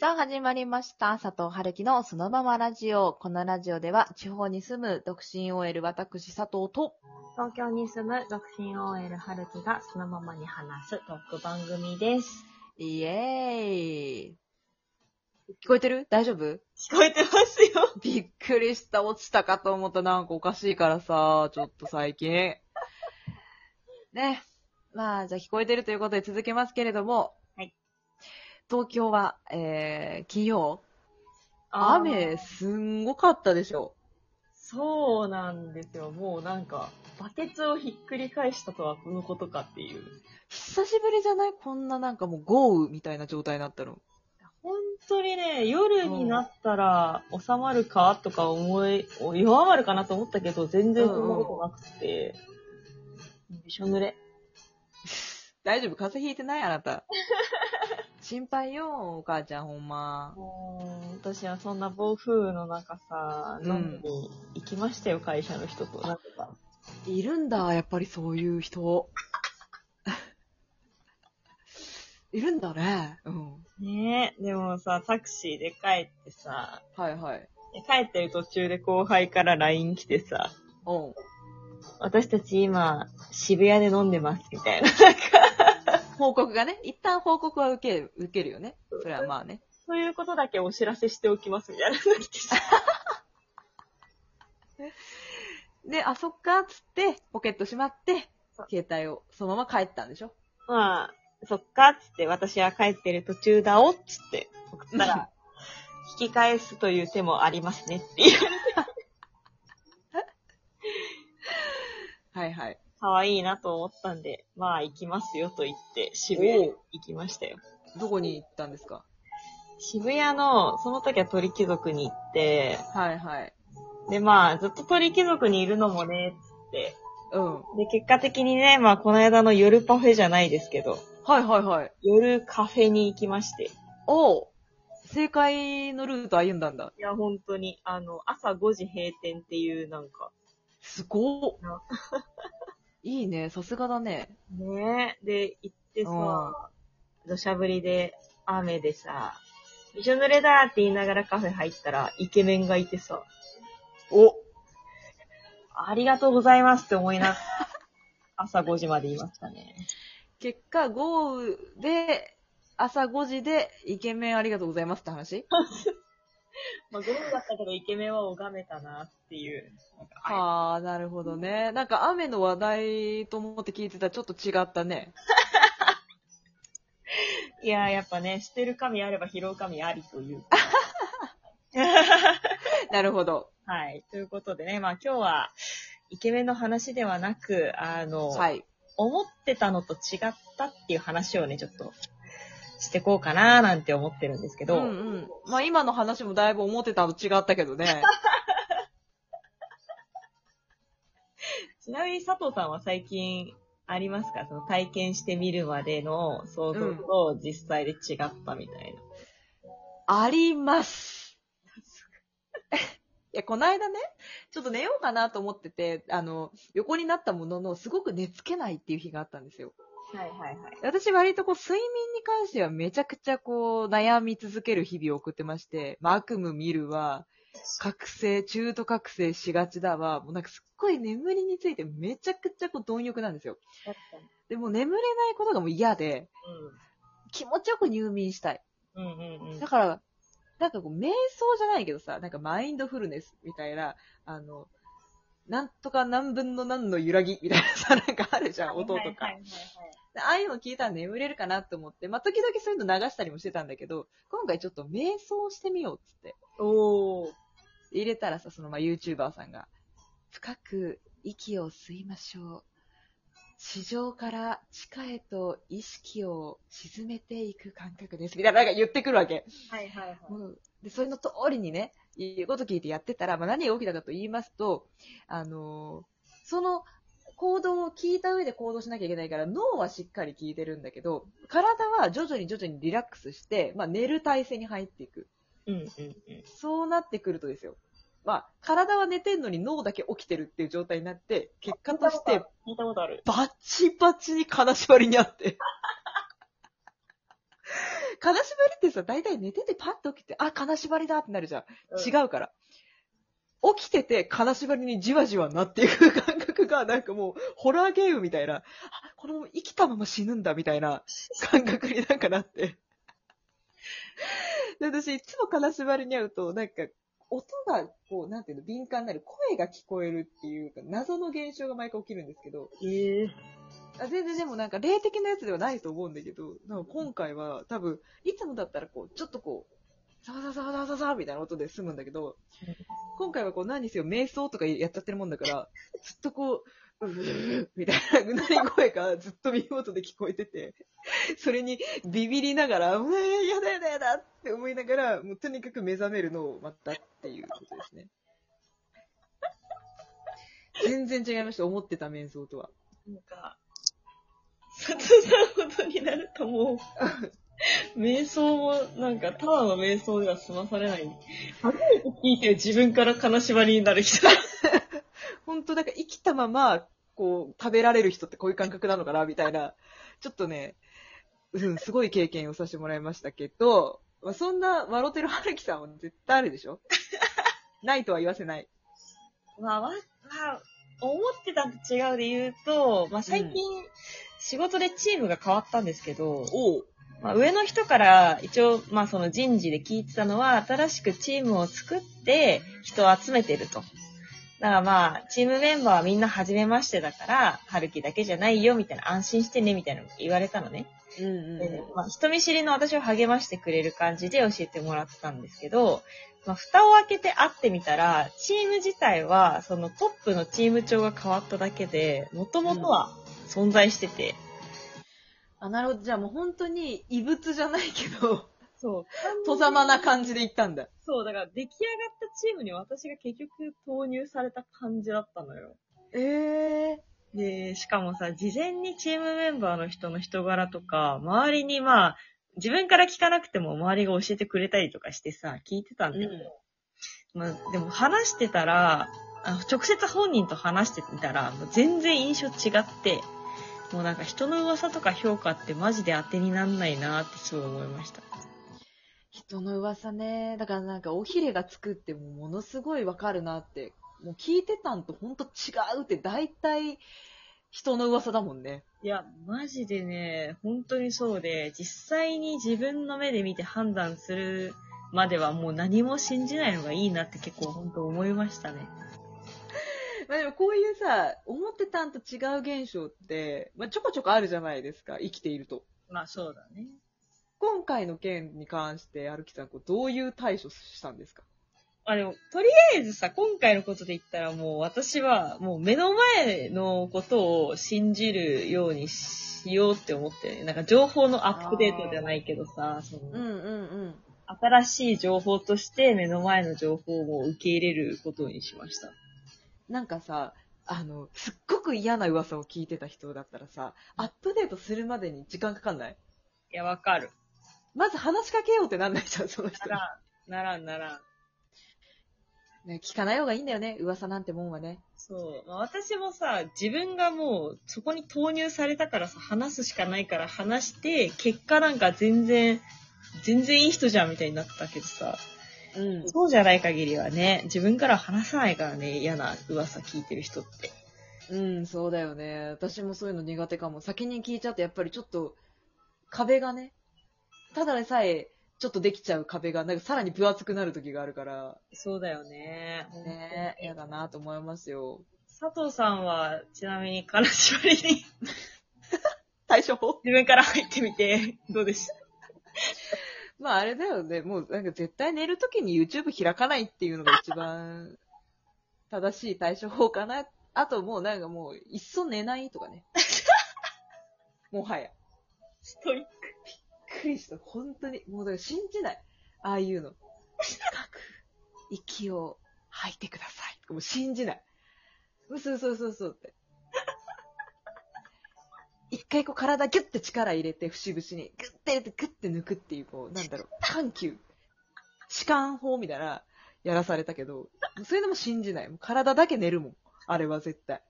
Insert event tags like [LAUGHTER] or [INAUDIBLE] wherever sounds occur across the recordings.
さあ始まりました。佐藤春樹のそのままラジオ。このラジオでは地方に住む独身 OL 私佐藤と東京に住む独身 OL 春樹がそのままに話すトーク番組です。イエーイ。聞こえてる？大丈夫？聞こえてますよ。びっくりした。落ちたかと思った。なんかおかしいからさ、ちょっと最近。ね。まあ、じゃあ聞こえてるということで続けますけれども。はい。東京は、えー、金曜？雨すんごかったでしょ。そうなんですよ。もうなんか、バケツをひっくり返したとはこのことかっていう。久しぶりじゃない？こんななんかもう豪雨みたいな状態になったの。本当にね、夜になったら収まるかとか思い、弱まるかなと思ったけど、全然そんなことなくて、びしょ濡れ。[LAUGHS] 大丈夫？風邪ひいてない？あなた。[LAUGHS] 心配よ、お母ちゃんほんま。もう、私はそんな暴風雨の中さ、うん飲みに行きましたよ、会社の人と。なんか、いるんだ、やっぱりそういう人。[LAUGHS] いるんだね。うん。ねえ、でもさ、タクシーで帰ってさ、はいはい。で帰ってる途中で後輩から LINE 来てさ、うん。私たち今、渋谷で飲んでます、みたいな。[LAUGHS] 報告がね、一旦報告は受ける、受けるよね。それはまあね。そういうことだけお知らせしておきます、みたいな。[LAUGHS] で、あ、そっか、つって、ポケットしまって携帯をそのまま帰ったんでしょ？まあ、そっか、つって、私は帰ってる途中だお、つって、送ったら、[LAUGHS] 引き返すという手もありますね、っていう。[LAUGHS] はいはい。可愛いなと思ったんで、まあ行きますよと言って、渋谷に行きましたよ。どこに行ったんですか？渋谷の、その時は鳥貴族に行って、はいはい。でまあずっと鳥貴族にいるのもね、つって。うん。で、結果的にね、まあこの間の夜パフェじゃないですけど、はいはいはい。夜カフェに行きまして。おう正解のルート歩んだんだ。いや、本当に、あの、朝5時閉店っていうなんか、すごっな。いいね、さすがだね。ねえ。で、行ってさ、土砂降りで、雨でさ、びしょ濡れだって言いながらカフェ入ったら、イケメンがいてさ、おありがとうございますって思いながら、[LAUGHS] 朝5時までいましたね。結果、豪雨で、朝5時で、イケメンありがとうございますって話？[LAUGHS] まあ、ゴーだったけど、イケメンは拝めたなっていう。あはあ、なるほどね。なんか雨の話題と思って聞いてたらちょっと違ったね。[LAUGHS] いやー、やっぱね、捨てる神あれば拾う神ありという。[LAUGHS] なるほど。はい。ということでね、まあ今日は、イケメンの話ではなく、あの、はい。思ってたのと違ったっていう話をね、ちょっと、してこうかなーなんて思ってるんですけど、うんうん。まあ今の話もだいぶ思ってたのと違ったけどね。[LAUGHS] ちなみに佐藤さんは最近ありますか？その体験してみるまでの想像と実際で違ったみたいな。あります。[LAUGHS] いや、この間ね、ちょっと寝ようかなと思ってて、あの、横になったものの、すごく寝つけないっていう日があったんですよ。はいはいはい。私割とこう、睡眠に関してはめちゃくちゃこう、悩み続ける日々を送ってまして、まあ、悪夢見るわ、覚醒、中途覚醒しがちだわ、もうなんかすっごい眠りについてめちゃくちゃこう、貪欲なんですよ。でも眠れないことがもう嫌で、気持ちよく入眠したい。うん。うんうんうんだ。から、なんかこう、瞑想じゃないけどさ、なんかマインドフルネスみたいな、あの、なんとか何分の何の揺らぎみたいなさ、なんかあるじゃん、音とか。はいはいはいでああいうの聞いたら眠れるかなと思って、まあ、時々そういうの流したりもしてたんだけど、今回ちょっと瞑想してみようっつって。おー。入れたらさ、そのまあ YouTuber さんが、深く息を吸いましょう。地上から地下へと意識を沈めていく感覚です。みたいな、なんか言ってくるわけ。はいはいはい。うんで、それの通りにね、言うこと聞いてやってたら、まあ、何が起きたかと言いますと、あのーその行動を聞いた上で行動しなきゃいけないから、脳はしっかり聞いてるんだけど、体は徐々に徐々にリラックスして、まあ、寝る体勢に入っていく。うんうんうん。そうなってくるとですよ。まあ、体は寝てんのに脳だけ起きてるっていう状態になって、結果として、聞いたことある。バチバチに金縛りにあって。[LAUGHS] 金縛りってさ、大体寝ててパッと起きて、あ、金縛りだってなるじゃん。違うから。起きてて金縛りにじわじわなっていく感覚が、なんかもう、ホラーゲームみたいな、あ、このまま生きたまま死ぬんだみたいな感覚になんかなって。で私、いつも金縛りに会うと、なんか、音が、こう、なんていうの、敏感になる、声が聞こえるっていうか、謎の現象が毎回起きるんですけど、ええあ全然でもなんか霊的なやつではないと思うんだけど、なんか今回は多分、いつもだったらこう、ちょっとこう、ザワザワザワザワザワみたいな音で済むんだけど、今回はこう何にせよ瞑想とかやっちゃってるもんだから、ずっとこう、うーみたいなうなり声がずっと耳元で聞こえてて、それにビビりながら、うわやだやだやだって思いながら、もうとにかく目覚めるのを待ったっていうことですね。全然違いました、思ってた瞑想とは。なんか、殺談ほどになるともう、[LAUGHS] 瞑想も、なんか、ただの瞑想では済まされない。初めて聞いて自分から金縛りになる人。[LAUGHS] 本当だから生きたまま、こう、食べられる人ってこういう感覚なのかな、みたいな、ちょっとね、うん、すごい経験をさせてもらいましたけど、まあ、そんな、笑ってる春樹さんは絶対あるでしょ？[LAUGHS] ないとは言わせない。まあ、まあ、まあ、思ってたのと違うで言うと、まあ最近、仕事でチームが変わったんですけど、おう。まあ、上の人から一応、まあその人事で聞いてたのは、新しくチームを作って人を集めてると。だからまあ、チームメンバーはみんな初めましてだから、春樹だけじゃないよ、みたいな、安心してね、みたいなの言われたのね。うんうんでまあ、人見知りの私を励ましてくれる感じで教えてもらってたんですけど、まあ、蓋を開けて会ってみたら、チーム自体は、そのトップのチーム長が変わっただけで、もともとは存在してて、あ、なるほど。じゃあもう本当に異物じゃないけど、そう。戸ざまな感じで行ったんだ。そう、だから出来上がったチームに私が結局投入された感じだったのよ。ええで、しかもさ、事前にチームメンバーの人の人柄とか、周りにまあ、自分から聞かなくても周りが教えてくれたりとかしてさ、聞いてたんだけど、まあ、でも話してたら、あ直接本人と話してみたら、全然印象違って、もうなんか人の噂とか評価ってマジで当てになんないなってすごい思いました。人の噂ね。だからなんか、おひれがつくってものすごいわかるなって。もう聞いてたんとほんと違うって大体人の噂だもんね。いや、マジでね、本当にそうで、実際に自分の目で見て判断するまではもう何も信じないのがいいなって結構本当思いましたね。まあでもこういうさ、思ってたんと違う現象って、まあちょこちょこあるじゃないですか、生きていると。まあそうだね。今回の件に関して、歩きさん、こうどういう対処したんですか？あ、でも、とりあえずさ、今回のことで言ったらもう私はもう目の前のことを信じるようにしようって思ってね。なんか情報のアップデートじゃないけどさ、その、うんうんうん。新しい情報として目の前の情報を受け入れることにしました。なんかさ、あの、すっごく嫌な噂を聞いてた人だったらさ、アップデートするまでに時間かかんない？いや、わかる。まず話しかけようってなんないじゃん、その人に。ならん、ならん、ならん。ね、聞かない方がいいんだよね、噂なんてもんはね。そう。まあ、私もさ、自分がもうそこに投入されたからさ、話すしかないから話して、結果なんか全然、全然いい人じゃんみたいになったけどさ、うん。そうじゃない限りはね、自分から話さないからね、嫌な噂聞いてる人って。うん、そうだよね。私もそういうの苦手かも。先に聞いちゃうとやっぱりちょっと、壁がね、ただでさえ、ちょっとできちゃう壁が、なんかさらに分厚くなる時があるから、そうだよね。ね、嫌だなと思いますよ。佐藤さんは、ちなみに金縛りに [LAUGHS] 対処法？自分から入ってみて、どうでした？まああれだよね。もうなんか絶対寝るときに YouTube 開かないっていうのが一番正しい対処法かな。あともうなんかもう、いっそ寝ないとかね。[LAUGHS] もはや。ストイック。びっくりした。本当に。もうだから信じない。ああいうの。深く息を吐いてください。もう信じない。嘘嘘嘘嘘って。一回こう体ギュッて力入れて、節々に、グッて入れて、グッて抜くっていう、こう、なんだろう、緩急。弛緩法みたいな、やらされたけど、そういうのも信じない。もう体だけ寝るもん。あれは絶対。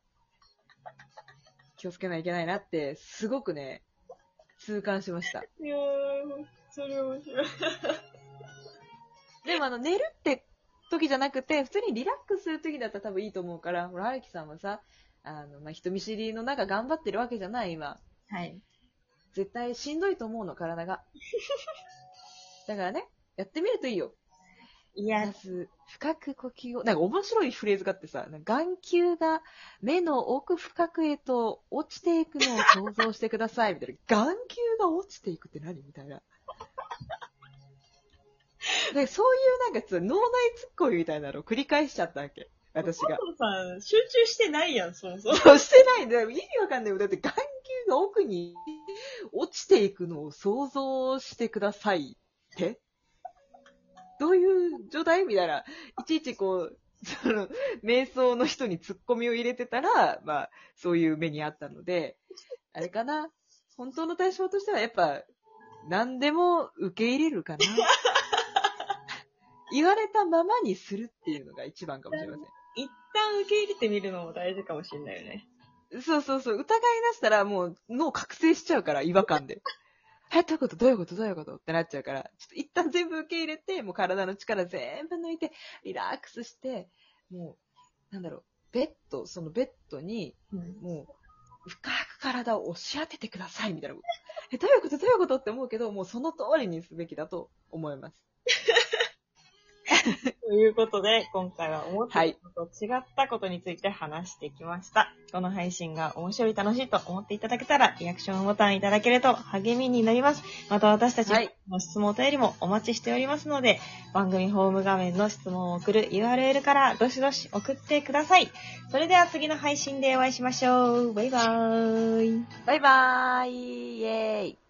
気をつけないといけないなって、すごくね、痛感しました。いやーそれ面白い。でもあの、寝るって時じゃなくて、普通にリラックスする時だったら多分いいと思うから、ほら、はるきさんはさ、あの、まあ、人見知りの中頑張ってるわけじゃない、今。はい。絶対しんどいと思うの、体が。[LAUGHS] だからね、やってみるといいよ。いやま、ず、深く呼吸を、なんか面白いフレーズがあってさ、なんか眼球が目の奥深くへと落ちていくのを想像してください、みたいな。眼球が落ちていくって何？みたいな。[LAUGHS] でそういうなんかさ脳内ツッコミみたいなのを繰り返しちゃったわけ。私が。佐藤さん、集中してないやん、そもそも。そ [LAUGHS] うしてないんだよ。意味わかんないよ。だって眼球が奥に落ちていくのを想像してくださいってどういう状態？みたいな。いちいちこう、その、瞑想の人にツッコミを入れてたら、まあ、そういう目にあったので、あれかな？本当の対象としてはやっぱ、何でも受け入れるかな。[LAUGHS] 言われたままにするっていうのが一番かもしれません。一旦受け入れてみるのも大事かもしれないよね。そうそうそう。疑い出したらもう脳覚醒しちゃうから、違和感で。[LAUGHS] え、どういうこと？どういうこと？どういうこと？ってなっちゃうから、ちょっと一旦全部受け入れて、もう体の力全部抜いて、リラックスして、もう、なんだろう、ベッド、そのベッドに、うん。もう、深く体を押し当ててください、みたいなこと。え、どういうこと？どういうこと？って思うけど、もうその通りにすべきだと思います。[LAUGHS] ということで、今回は思ったことと違ったことについて話してきました。この配信が面白い、楽しいと思っていただけたら、リアクションボタンいただけると励みになります。また私たちはいの質問お便りもお待ちしておりますので、番組ホーム画面の質問を送る URL からどしどし送ってください。それでは次の配信でお会いしましょう。バイバーイ。バイバーイイェーイ